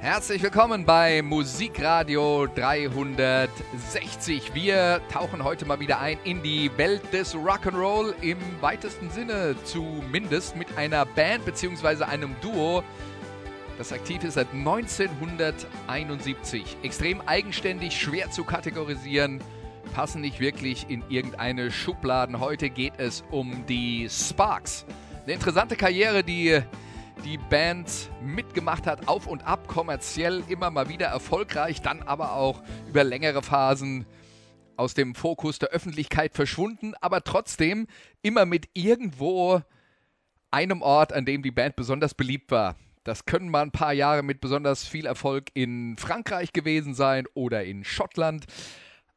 Herzlich willkommen bei Musikradio 360. Wir tauchen heute mal wieder ein in die Welt des Rock'n'Roll im weitesten Sinne, zumindest mit einer Band bzw. einem Duo, das aktiv ist seit 1971. Extrem eigenständig, schwer zu kategorisieren, passen nicht wirklich in irgendeine Schubladen. Heute geht es um die Sparks. Eine interessante Karriere, die die Band mitgemacht hat, auf und ab, kommerziell immer mal wieder erfolgreich, dann aber auch über längere Phasen aus dem Fokus der Öffentlichkeit verschwunden, aber trotzdem immer mit irgendwo einem Ort, an dem die Band besonders beliebt war. Das können mal ein paar Jahre mit besonders viel Erfolg in Frankreich gewesen sein oder in Schottland.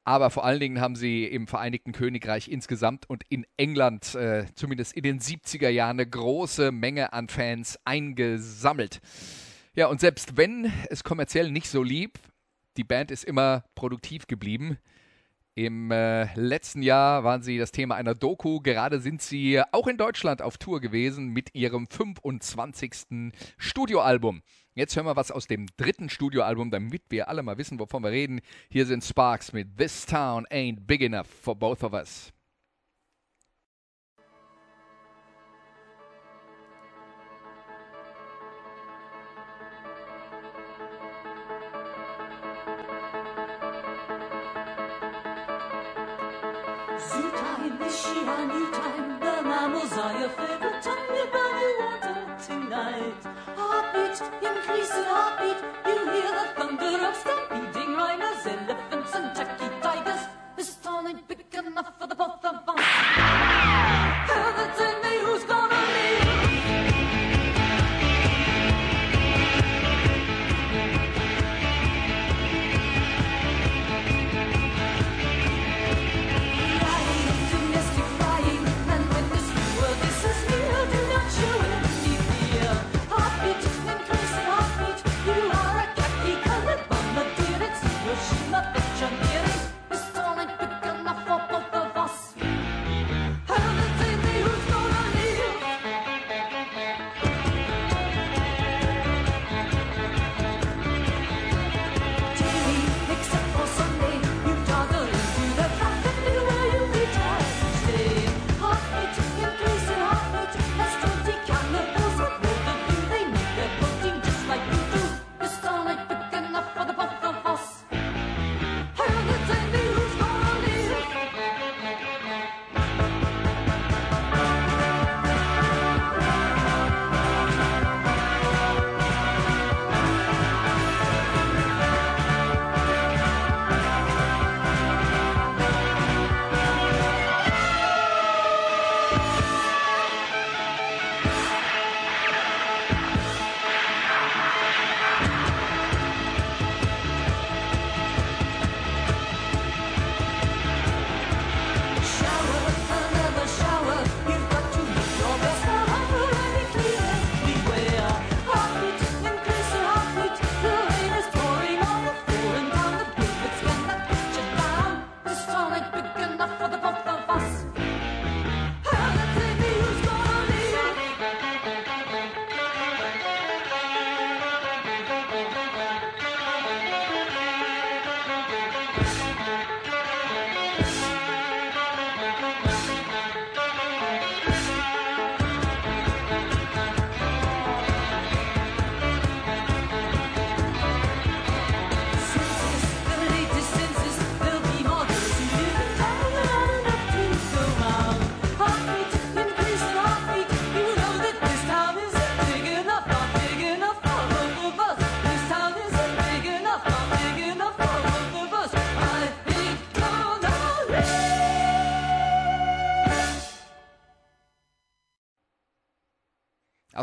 Aber vor allen Dingen haben sie im Vereinigten Königreich insgesamt und in England, äh, zumindest in den 70er Jahren, eine große Menge an Fans eingesammelt. Ja, und selbst wenn es kommerziell nicht so lieb, die Band ist immer produktiv geblieben. Im äh, letzten Jahr waren sie das Thema einer Doku. Gerade sind sie auch in Deutschland auf Tour gewesen mit ihrem 25. Studioalbum. Jetzt hören wir was aus dem dritten Studioalbum, damit wir alle mal wissen, wovon wir reden. Hier sind Sparks mit This Town Ain't Big Enough for Both of Us. Zoo-time, Michigan, U-time, Burma, Mosiah, favorite time, you bury water tonight. Heartbeat, increasing heartbeat, you hear the thunder of stampeding rhinos, elephants and Turkey tigers. This town ain't big enough for the both of us.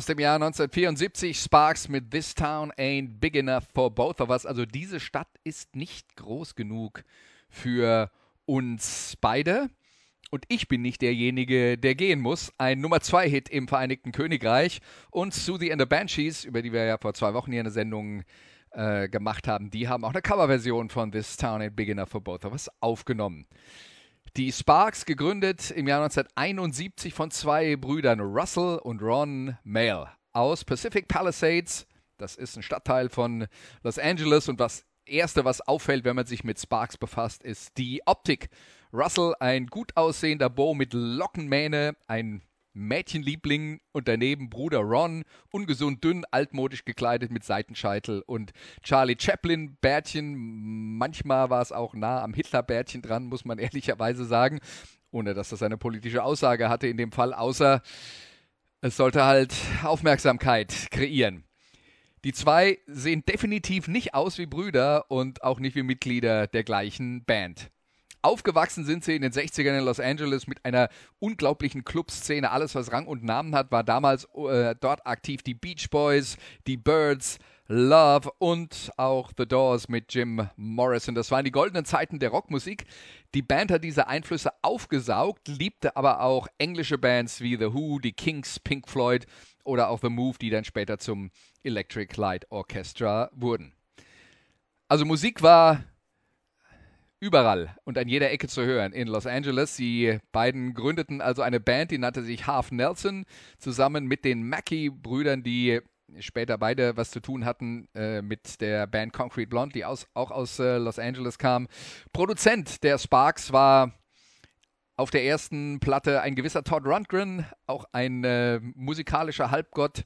Aus dem Jahr 1974 Sparks mit This Town Ain't Big Enough for Both of Us. Also diese Stadt ist nicht groß genug für uns beide. Und ich bin nicht derjenige, der gehen muss. Ein Nummer 2 Hit im Vereinigten Königreich. Und Susie and the Banshees, über die wir ja vor zwei Wochen hier eine Sendung äh, gemacht haben, die haben auch eine Coverversion von This Town Ain't Big Enough for Both of Us aufgenommen. Die Sparks, gegründet im Jahr 1971 von zwei Brüdern Russell und Ron Mail aus Pacific Palisades. Das ist ein Stadtteil von Los Angeles und das Erste, was auffällt, wenn man sich mit Sparks befasst, ist die Optik. Russell, ein gut aussehender Bo mit Lockenmähne, ein Mädchenliebling und daneben Bruder Ron, ungesund dünn, altmodisch gekleidet mit Seitenscheitel und Charlie Chaplin Bärtchen, manchmal war es auch nah am Hitler-Bärtchen dran, muss man ehrlicherweise sagen, ohne dass das eine politische Aussage hatte in dem Fall, außer es sollte halt Aufmerksamkeit kreieren. Die zwei sehen definitiv nicht aus wie Brüder und auch nicht wie Mitglieder der gleichen Band. Aufgewachsen sind sie in den 60ern in Los Angeles mit einer unglaublichen Clubszene. Alles, was Rang und Namen hat, war damals äh, dort aktiv. Die Beach Boys, die Birds, Love und auch The Doors mit Jim Morrison. Das waren die goldenen Zeiten der Rockmusik. Die Band hat diese Einflüsse aufgesaugt, liebte aber auch englische Bands wie The Who, die Kings, Pink Floyd oder auch The Move, die dann später zum Electric Light Orchestra wurden. Also Musik war überall und an jeder Ecke zu hören in Los Angeles. Die beiden gründeten also eine Band, die nannte sich Half Nelson, zusammen mit den Mackey-Brüdern, die später beide was zu tun hatten äh, mit der Band Concrete Blonde, die aus, auch aus äh, Los Angeles kam. Produzent der Sparks war auf der ersten Platte ein gewisser Todd Rundgren, auch ein äh, musikalischer Halbgott,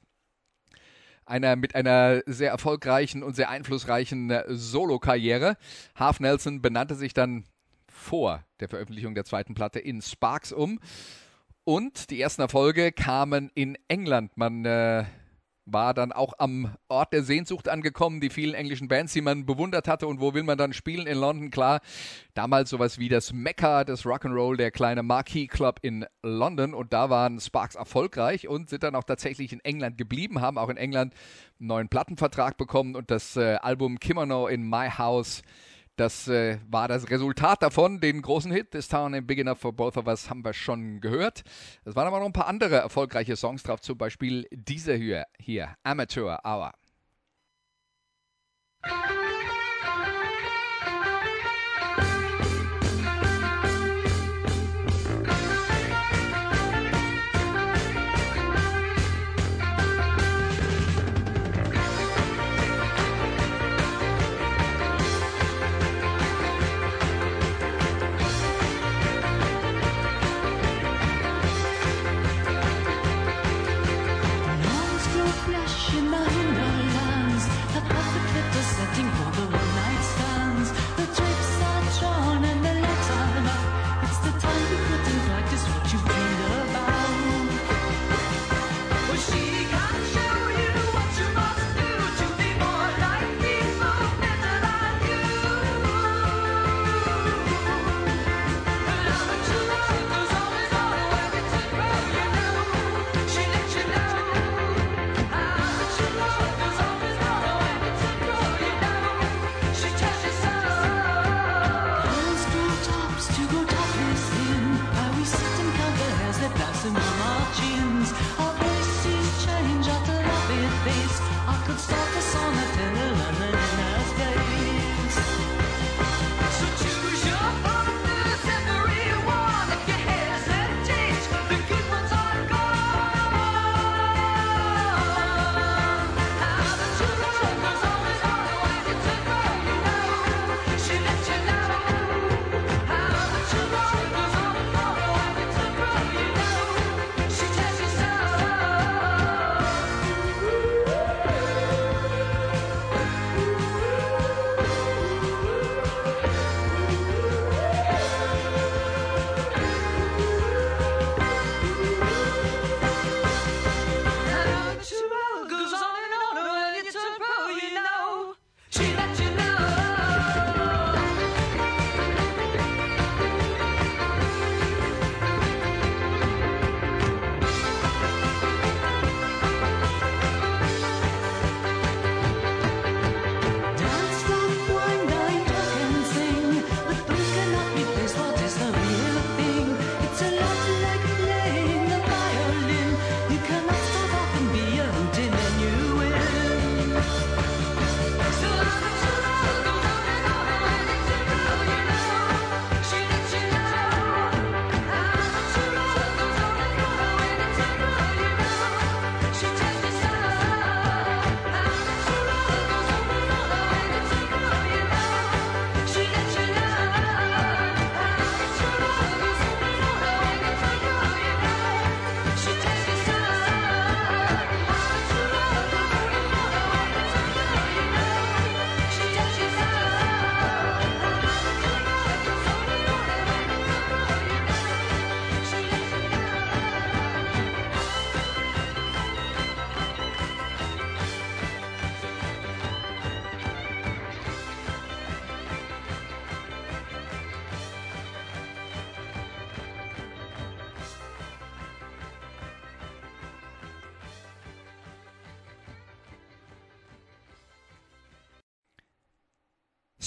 einer mit einer sehr erfolgreichen und sehr einflussreichen äh, Solo-Karriere. Half Nelson benannte sich dann vor der Veröffentlichung der zweiten Platte in Sparks um. Und die ersten Erfolge kamen in England. Man äh, war dann auch am Ort der Sehnsucht angekommen, die vielen englischen Bands, die man bewundert hatte. Und wo will man dann spielen? In London, klar. Damals sowas wie das Mecca des Rock'n'Roll, der kleine Marquee Club in London. Und da waren Sparks erfolgreich und sind dann auch tatsächlich in England geblieben, haben auch in England einen neuen Plattenvertrag bekommen und das äh, Album Kimono in My House das äh, war das Resultat davon. Den großen Hit, This Town and Big Enough for Both of Us, haben wir schon gehört. Es waren aber noch ein paar andere erfolgreiche Songs drauf, zum Beispiel dieser hier, hier Amateur Hour.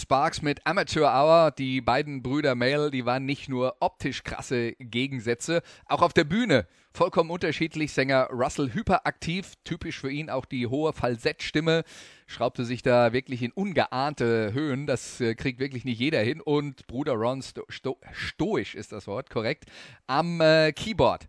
Sparks mit Amateur Hour. Die beiden Brüder Mail, die waren nicht nur optisch krasse Gegensätze, auch auf der Bühne vollkommen unterschiedlich. Sänger Russell hyperaktiv, typisch für ihn auch die hohe Falsettstimme, schraubte sich da wirklich in ungeahnte Höhen. Das äh, kriegt wirklich nicht jeder hin. Und Bruder Ron, sto sto stoisch ist das Wort, korrekt, am äh, Keyboard.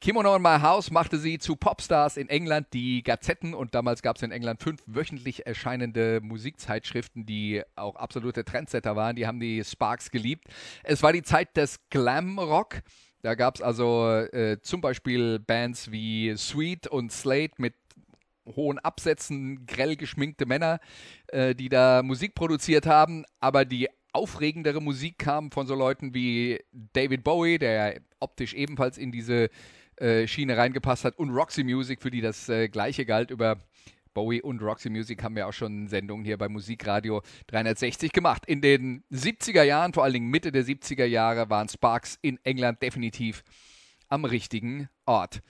Kimono in My House machte sie zu Popstars in England, die Gazetten und damals gab es in England fünf wöchentlich erscheinende Musikzeitschriften, die auch absolute Trendsetter waren. Die haben die Sparks geliebt. Es war die Zeit des Glam Rock. Da gab es also äh, zum Beispiel Bands wie Sweet und Slate mit hohen Absätzen, grell geschminkte Männer, äh, die da Musik produziert haben. Aber die aufregendere Musik kam von so Leuten wie David Bowie, der optisch ebenfalls in diese äh, Schiene reingepasst hat und Roxy Music, für die das äh, gleiche galt über Bowie und Roxy Music haben ja auch schon Sendungen hier bei Musikradio 360 gemacht. In den 70er Jahren, vor allen Dingen Mitte der 70er Jahre, waren Sparks in England definitiv am richtigen Ort.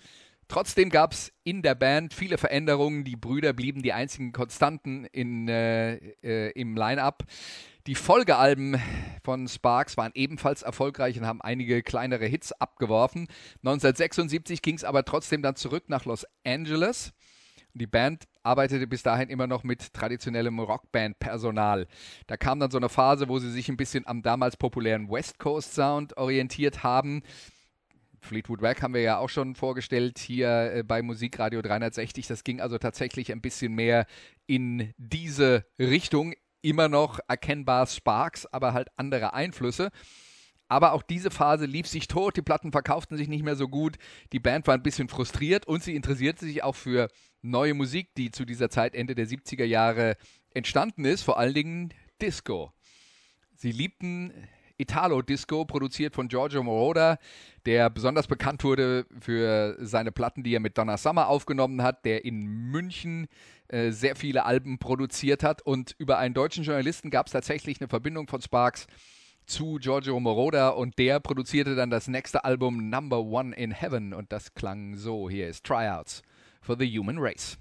Trotzdem gab es in der Band viele Veränderungen. Die Brüder blieben die einzigen Konstanten in, äh, äh, im Line-up. Die Folgealben von Sparks waren ebenfalls erfolgreich und haben einige kleinere Hits abgeworfen. 1976 ging es aber trotzdem dann zurück nach Los Angeles. Die Band arbeitete bis dahin immer noch mit traditionellem Rockband-Personal. Da kam dann so eine Phase, wo sie sich ein bisschen am damals populären West Coast Sound orientiert haben. Fleetwood Mac haben wir ja auch schon vorgestellt hier äh, bei Musikradio 360. Das ging also tatsächlich ein bisschen mehr in diese Richtung immer noch erkennbar Sparks, aber halt andere Einflüsse. Aber auch diese Phase lief sich tot, die Platten verkauften sich nicht mehr so gut, die Band war ein bisschen frustriert und sie interessierte sich auch für neue Musik, die zu dieser Zeit Ende der 70er Jahre entstanden ist, vor allen Dingen Disco. Sie liebten Italo-Disco, produziert von Giorgio Moroder, der besonders bekannt wurde für seine Platten, die er mit Donna Summer aufgenommen hat, der in München äh, sehr viele Alben produziert hat. Und über einen deutschen Journalisten gab es tatsächlich eine Verbindung von Sparks zu Giorgio Moroder und der produzierte dann das nächste Album Number One in Heaven und das klang so. Hier ist Tryouts for the Human Race.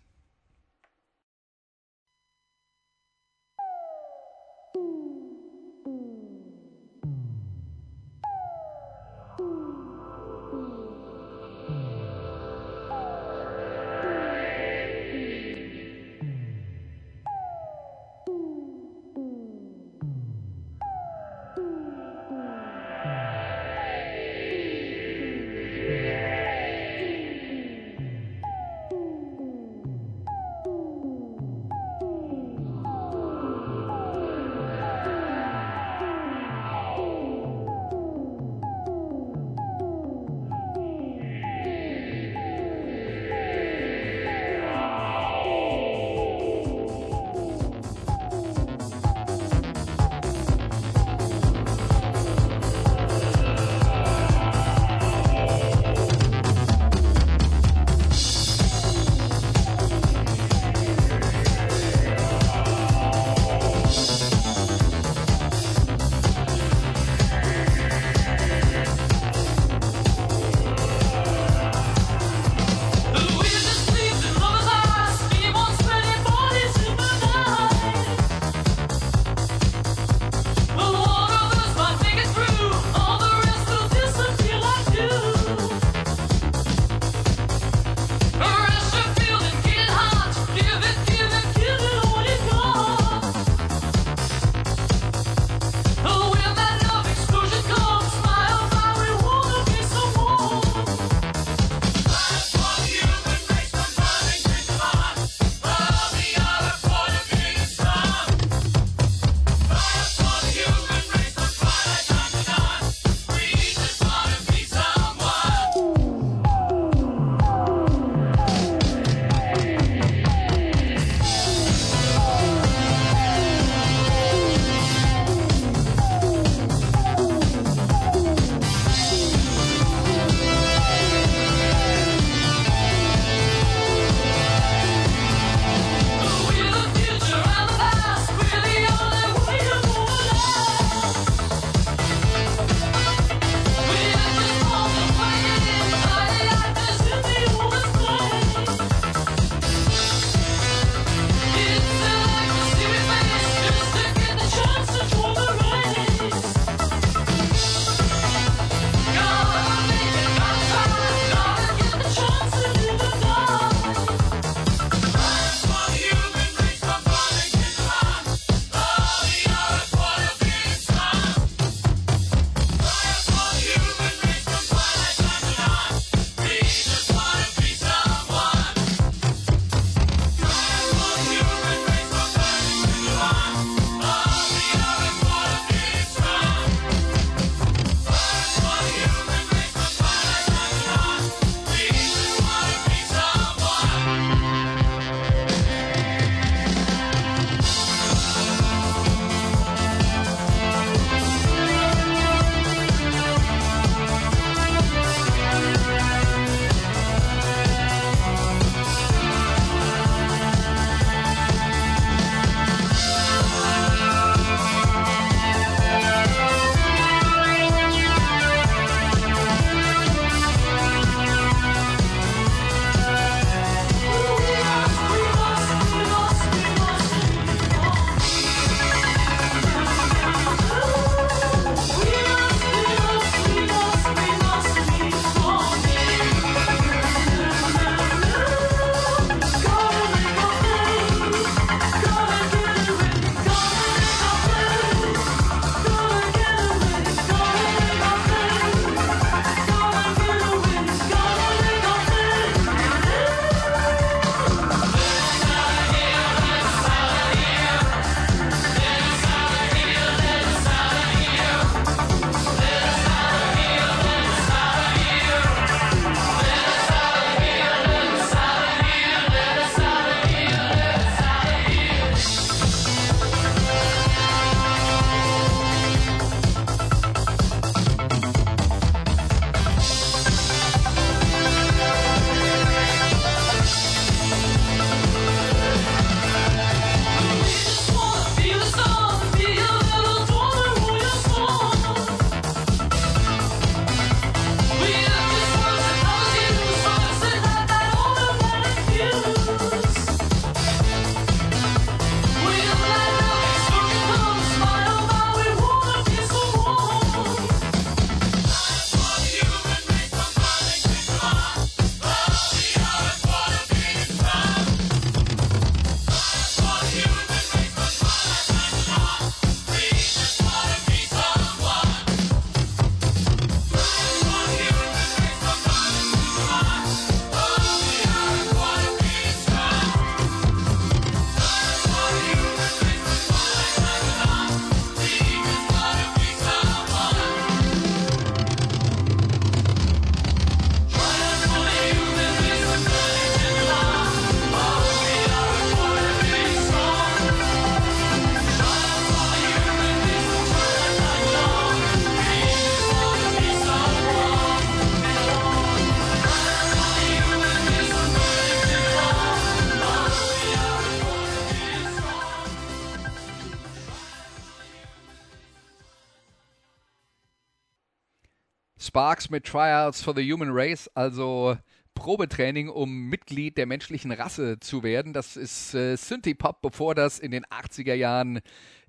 Sparks mit Trials for the Human Race, also Probetraining, um Mitglied der menschlichen Rasse zu werden. Das ist äh, Synthie-Pop, bevor das in den 80er Jahren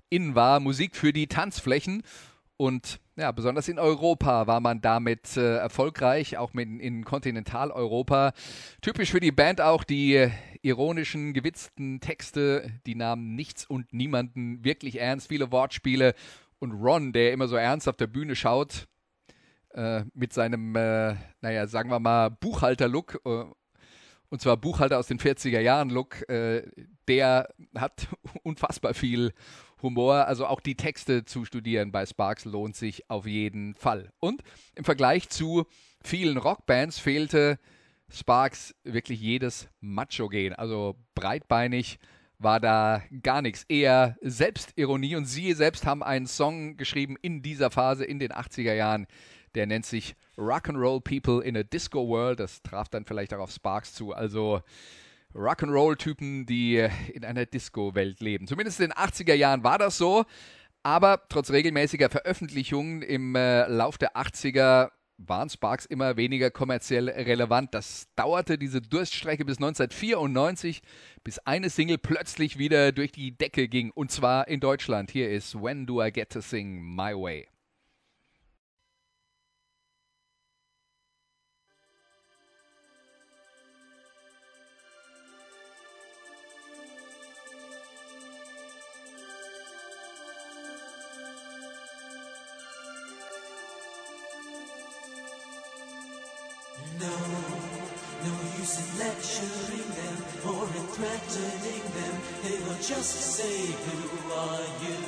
in war. Musik für die Tanzflächen. Und ja, besonders in Europa war man damit äh, erfolgreich, auch mit, in Kontinentaleuropa. Typisch für die Band auch die ironischen, gewitzten Texte, die nahmen nichts und niemanden wirklich ernst, viele Wortspiele. Und Ron, der immer so ernst auf der Bühne schaut, äh, mit seinem, äh, naja, sagen wir mal, Buchhalter-Look, äh, und zwar Buchhalter aus den 40er Jahren-Look, äh, der hat unfassbar viel Humor. Also auch die Texte zu studieren bei Sparks lohnt sich auf jeden Fall. Und im Vergleich zu vielen Rockbands fehlte Sparks wirklich jedes Macho-Gen. Also breitbeinig war da gar nichts. Eher Selbstironie. Und sie selbst haben einen Song geschrieben in dieser Phase, in den 80er Jahren, der nennt sich Rock'n'Roll People in a Disco World. Das traf dann vielleicht auch auf Sparks zu. Also Rock'n'Roll-Typen, die in einer Disco-Welt leben. Zumindest in den 80er Jahren war das so. Aber trotz regelmäßiger Veröffentlichungen im äh, Lauf der 80er waren Sparks immer weniger kommerziell relevant. Das dauerte diese Durststrecke bis 1994, bis eine Single plötzlich wieder durch die Decke ging. Und zwar in Deutschland. Hier ist When Do I Get to Sing My Way. No, no use in lecturing them or in threatening them. They will just say, Who are you?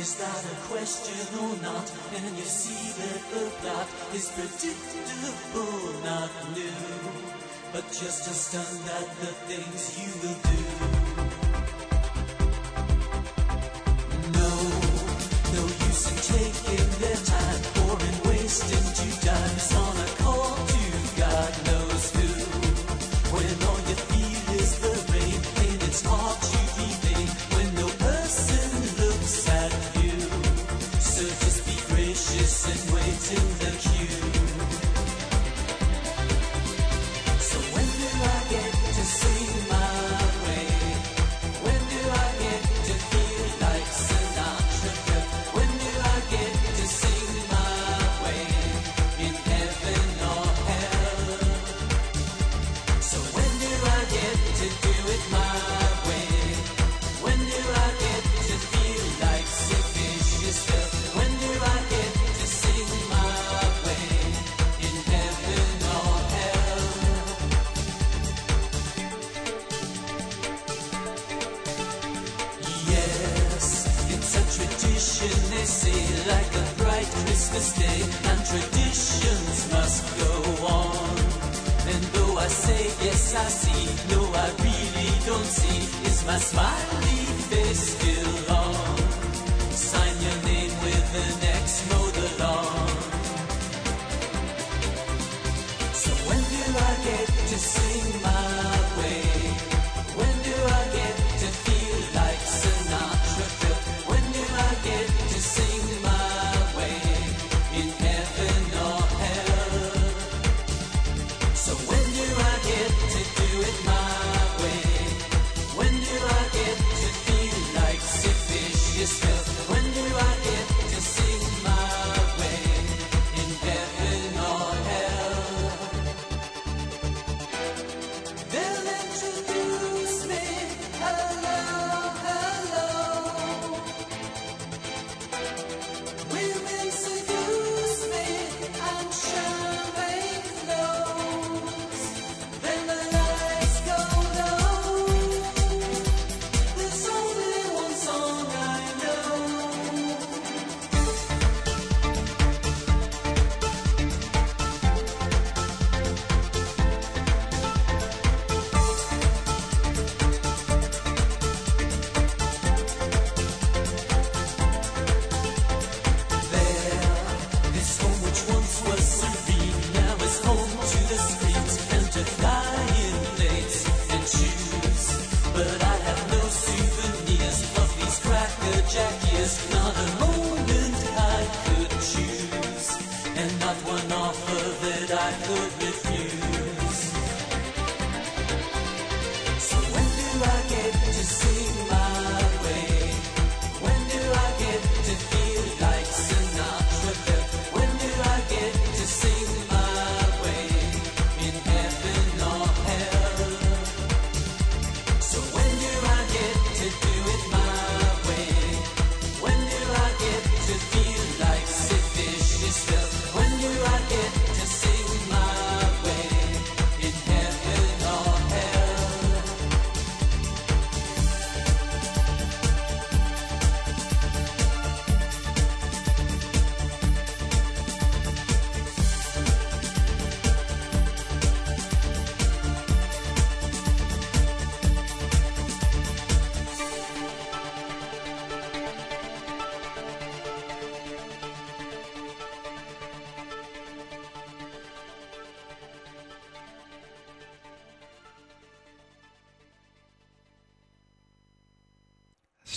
Is that a question or not? And you see that the plot is predictable, not new. But just as done that the things you will do. No, no use in taking their time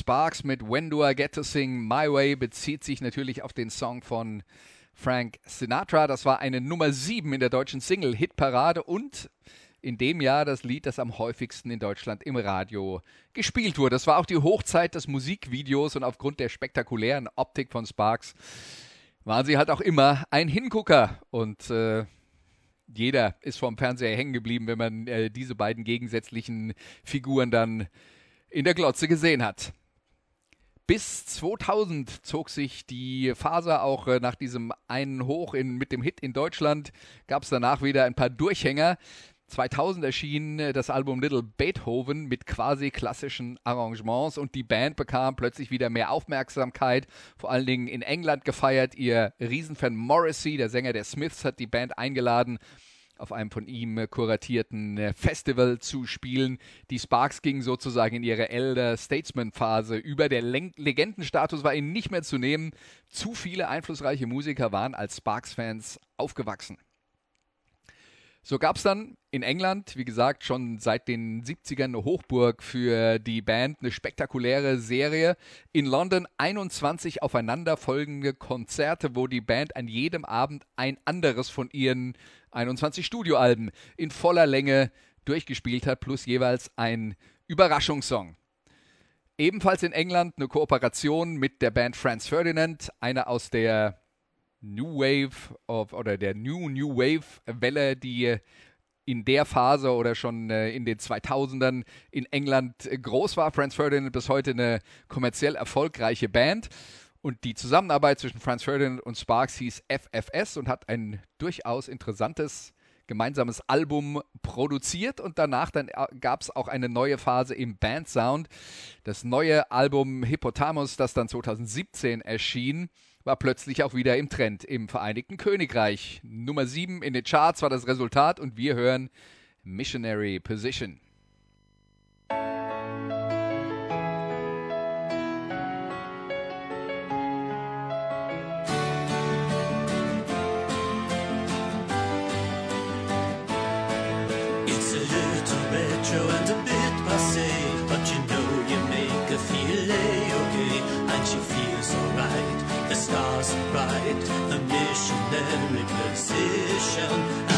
Sparks mit When Do I Get to Sing My Way bezieht sich natürlich auf den Song von Frank Sinatra. Das war eine Nummer 7 in der deutschen Single-Hitparade und in dem Jahr das Lied, das am häufigsten in Deutschland im Radio gespielt wurde. Das war auch die Hochzeit des Musikvideos und aufgrund der spektakulären Optik von Sparks waren sie halt auch immer ein Hingucker und äh, jeder ist vom Fernseher hängen geblieben, wenn man äh, diese beiden gegensätzlichen Figuren dann in der Glotze gesehen hat. Bis 2000 zog sich die Phase auch äh, nach diesem einen Hoch in, mit dem Hit in Deutschland. Gab es danach wieder ein paar Durchhänger. 2000 erschien äh, das Album Little Beethoven mit quasi klassischen Arrangements und die Band bekam plötzlich wieder mehr Aufmerksamkeit, vor allen Dingen in England gefeiert. Ihr Riesenfan Morrissey, der Sänger der Smiths, hat die Band eingeladen auf einem von ihm äh, kuratierten äh, Festival zu spielen. Die Sparks gingen sozusagen in ihre Elder Statesman Phase über. Der Len Legendenstatus war ihnen nicht mehr zu nehmen. Zu viele einflussreiche Musiker waren als Sparks-Fans aufgewachsen. So gab es dann in England, wie gesagt, schon seit den 70ern eine Hochburg für die Band, eine spektakuläre Serie. In London 21 aufeinanderfolgende Konzerte, wo die Band an jedem Abend ein anderes von ihren 21 Studioalben in voller Länge durchgespielt hat, plus jeweils ein Überraschungssong. Ebenfalls in England eine Kooperation mit der Band Franz Ferdinand, einer aus der New Wave of, oder der New New Wave Welle, die in der Phase oder schon äh, in den 2000ern in England äh, groß war. Franz Ferdinand bis heute eine kommerziell erfolgreiche Band. Und die Zusammenarbeit zwischen Franz Ferdinand und Sparks hieß FFS und hat ein durchaus interessantes gemeinsames Album produziert und danach dann äh, gab es auch eine neue Phase im Bandsound. Das neue Album Hippotamus, das dann 2017 erschien, war plötzlich auch wieder im Trend im Vereinigten Königreich. Nummer 7 in den Charts war das Resultat und wir hören Missionary Position. Stars are bright, the missionary position,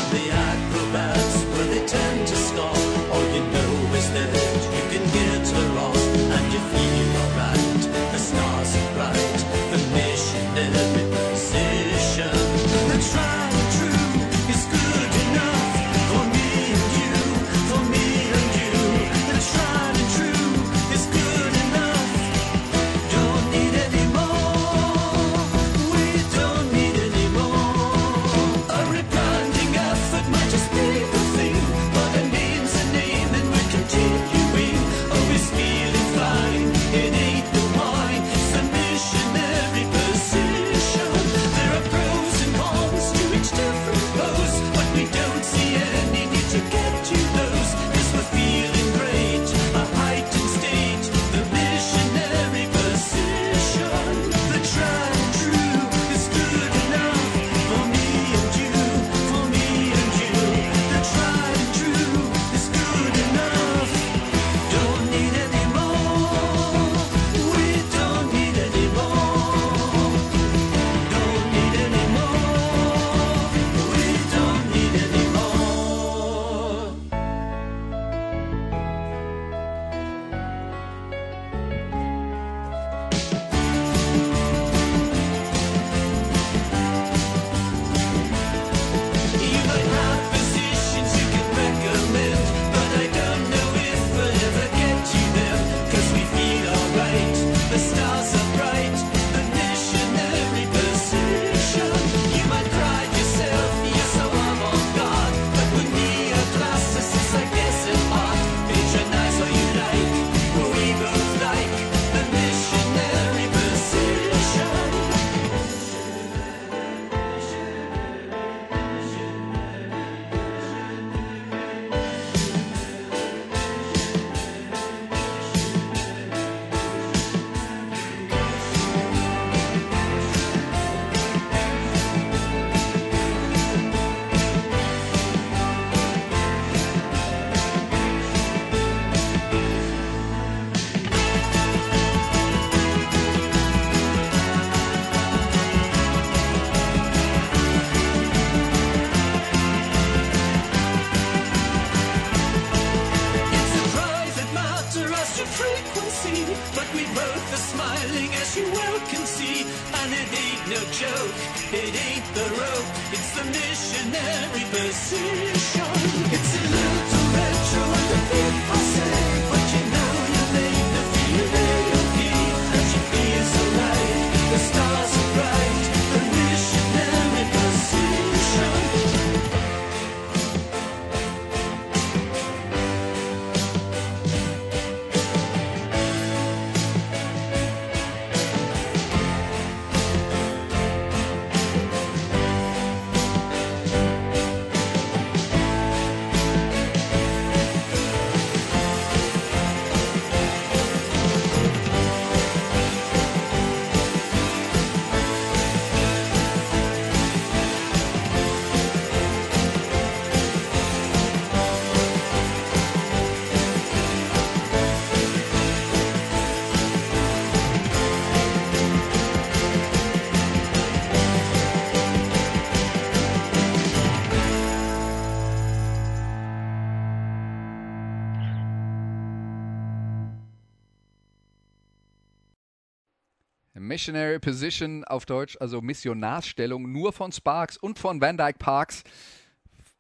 Missionary Position auf Deutsch, also Missionarsstellung, nur von Sparks und von Van Dyke Parks,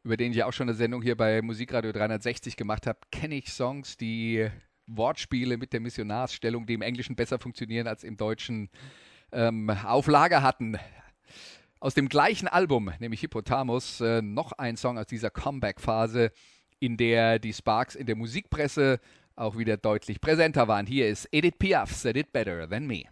über den ich ja auch schon eine Sendung hier bei Musikradio 360 gemacht habe, kenne ich Songs, die Wortspiele mit der Missionarsstellung, die im Englischen besser funktionieren als im Deutschen, ähm, auf Lager hatten. Aus dem gleichen Album, nämlich Hippotamus, äh, noch ein Song aus dieser Comeback-Phase, in der die Sparks in der Musikpresse auch wieder deutlich präsenter waren. Hier ist Edith Piaf, Said It Better Than Me.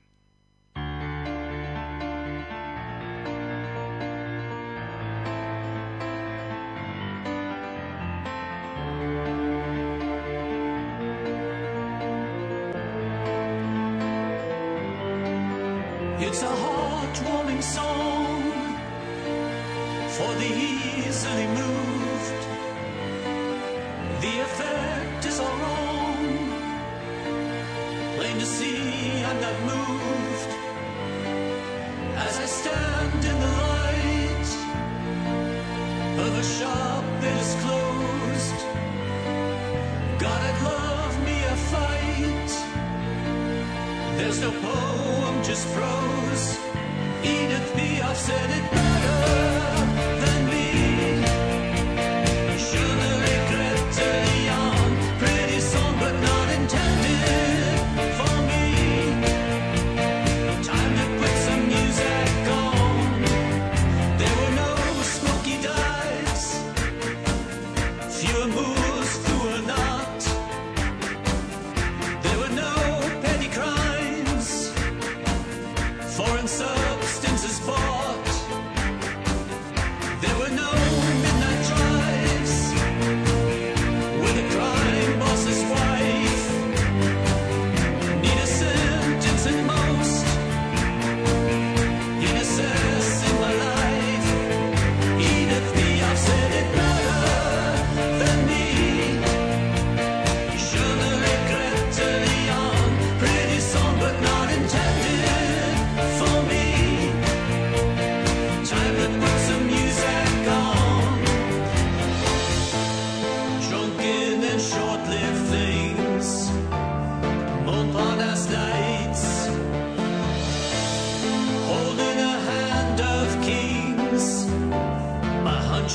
said it better.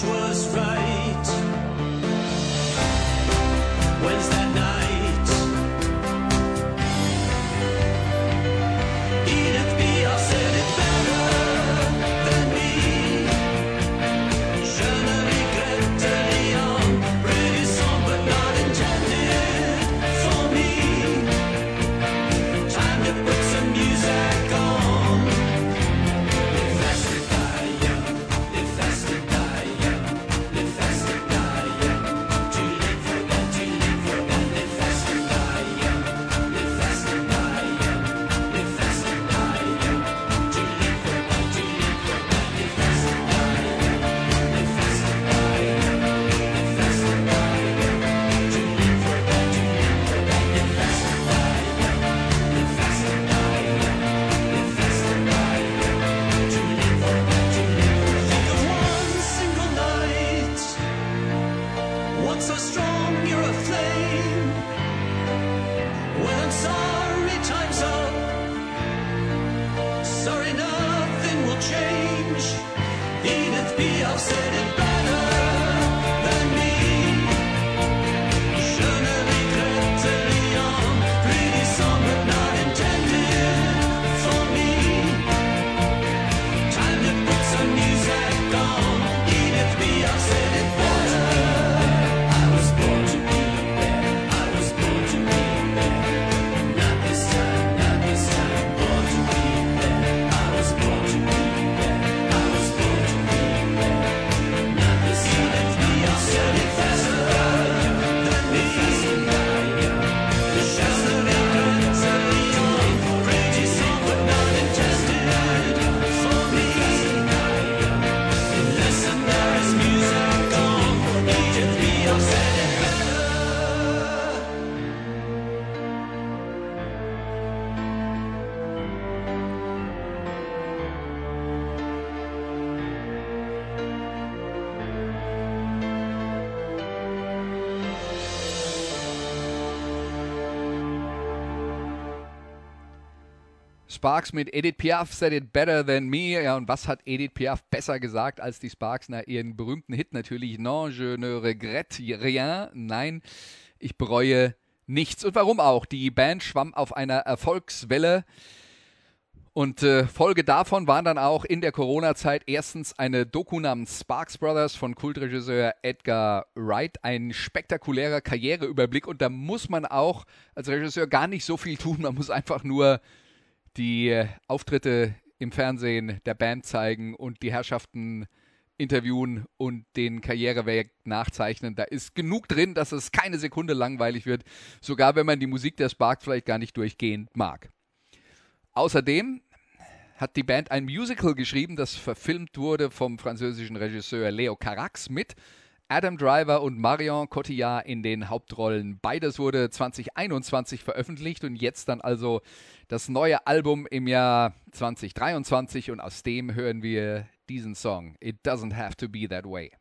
was right. Sparks mit Edith Piaf said it better than me. Ja, und was hat Edith Piaf besser gesagt als die Sparks nach ihren berühmten Hit natürlich? Non, je ne regrette rien. Nein, ich bereue nichts. Und warum auch? Die Band schwamm auf einer Erfolgswelle. Und äh, Folge davon waren dann auch in der Corona-Zeit erstens eine Doku namens Sparks Brothers von Kultregisseur Edgar Wright, ein spektakulärer Karriereüberblick. Und da muss man auch als Regisseur gar nicht so viel tun. Man muss einfach nur die äh, Auftritte im Fernsehen der Band zeigen und die Herrschaften interviewen und den Karriereweg nachzeichnen. Da ist genug drin, dass es keine Sekunde langweilig wird, sogar wenn man die Musik der Sparks vielleicht gar nicht durchgehend mag. Außerdem hat die Band ein Musical geschrieben, das verfilmt wurde vom französischen Regisseur Leo Carax mit Adam Driver und Marion Cotillard in den Hauptrollen. Beides wurde 2021 veröffentlicht und jetzt dann also das neue Album im Jahr 2023 und aus dem hören wir diesen Song It Doesn't Have to Be That Way.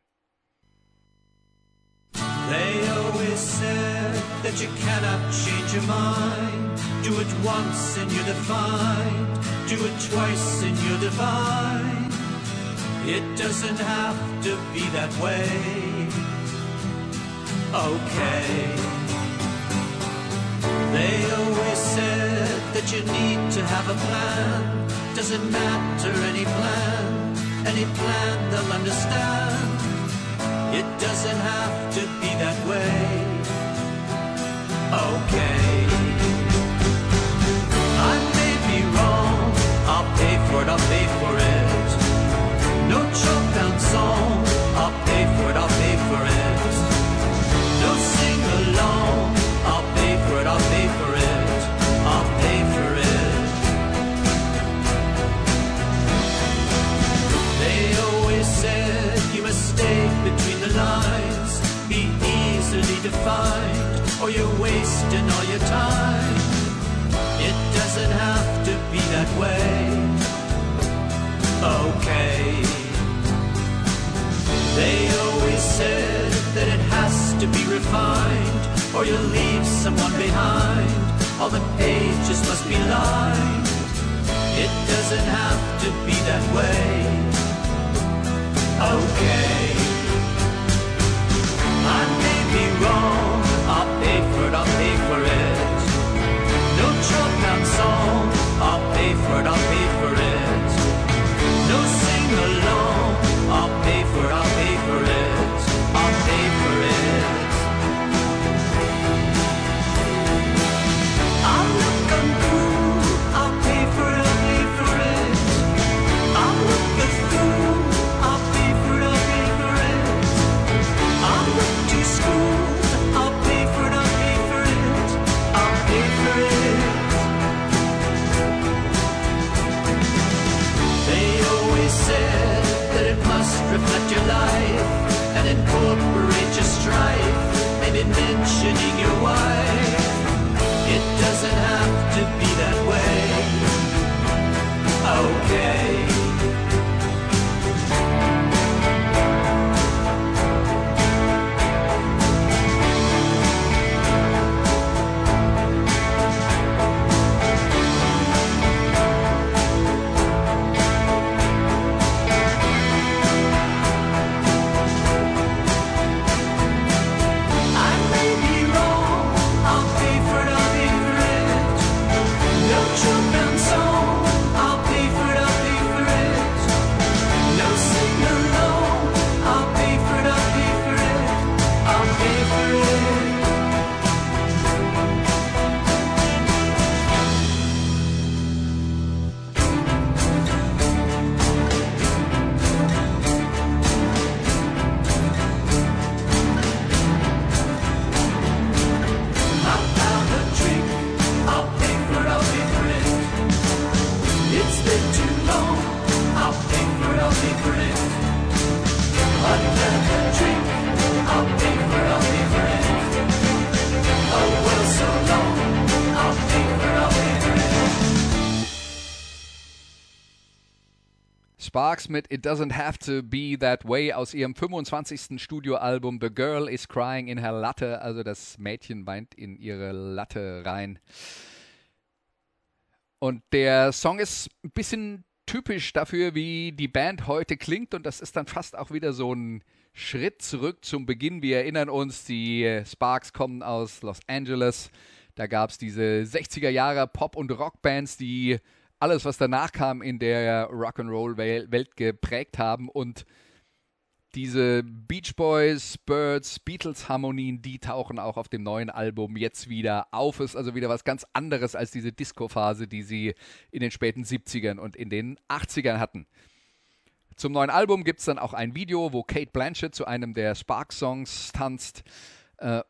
They always said that you cannot change your mind. Do it once and you're defined. Do it twice and you're divine. It doesn't have to be that way. Okay. They always said that you need to have a plan. Doesn't matter any plan. Any plan they'll understand. It doesn't have to be that way. Okay. Reflect your life and incorporate your strife. Maybe mentioning your wife. It doesn't have to be that way. Okay. Sparks mit It Doesn't Have to Be That Way aus ihrem 25. Studioalbum The Girl is Crying in Her Latte. Also das Mädchen weint in ihre Latte rein. Und der Song ist ein bisschen typisch dafür, wie die Band heute klingt. Und das ist dann fast auch wieder so ein Schritt zurück zum Beginn. Wir erinnern uns, die Sparks kommen aus Los Angeles. Da gab es diese 60er Jahre Pop- und Rockbands, die alles, was danach kam, in der Rock'n'Roll-Welt geprägt haben. Und diese Beach Boys, Birds, Beatles-Harmonien, die tauchen auch auf dem neuen Album jetzt wieder auf. Ist also wieder was ganz anderes als diese Disco-Phase, die sie in den späten 70ern und in den 80ern hatten. Zum neuen Album gibt es dann auch ein Video, wo Kate Blanchett zu einem der Spark-Songs tanzt. Äh,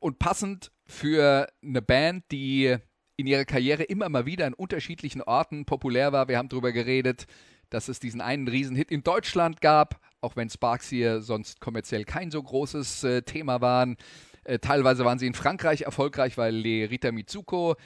und passend für eine Band, die in ihrer Karriere immer mal wieder an unterschiedlichen Orten populär war. Wir haben darüber geredet, dass es diesen einen Riesenhit in Deutschland gab, auch wenn Sparks hier sonst kommerziell kein so großes äh, Thema waren. Äh, teilweise waren sie in Frankreich erfolgreich, weil Le Rita Mitsuko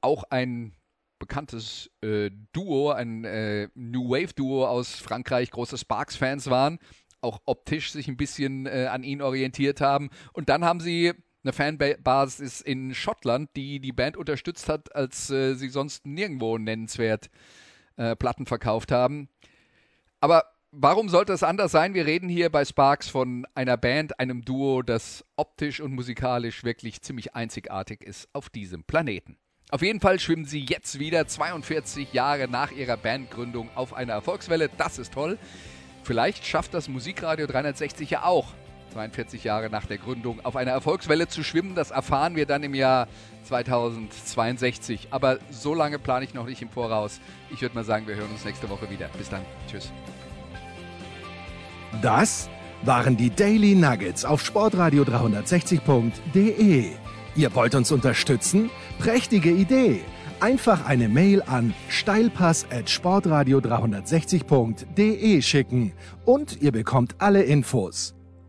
auch ein bekanntes äh, Duo, ein äh, New Wave Duo aus Frankreich, große Sparks-Fans waren, auch optisch sich ein bisschen äh, an ihn orientiert haben. Und dann haben sie eine Fanbasis in Schottland, die die Band unterstützt hat, als äh, sie sonst nirgendwo nennenswert äh, Platten verkauft haben. Aber warum sollte es anders sein? Wir reden hier bei Sparks von einer Band, einem Duo, das optisch und musikalisch wirklich ziemlich einzigartig ist auf diesem Planeten. Auf jeden Fall schwimmen sie jetzt wieder 42 Jahre nach ihrer Bandgründung auf einer Erfolgswelle. Das ist toll. Vielleicht schafft das Musikradio 360 ja auch 42 Jahre nach der Gründung, auf einer Erfolgswelle zu schwimmen. Das erfahren wir dann im Jahr 2062. Aber so lange plane ich noch nicht im Voraus. Ich würde mal sagen, wir hören uns nächste Woche wieder. Bis dann. Tschüss. Das waren die Daily Nuggets auf sportradio 360.de. Ihr wollt uns unterstützen? Prächtige Idee! Einfach eine Mail an steilpass at sportradio 360.de schicken und ihr bekommt alle Infos.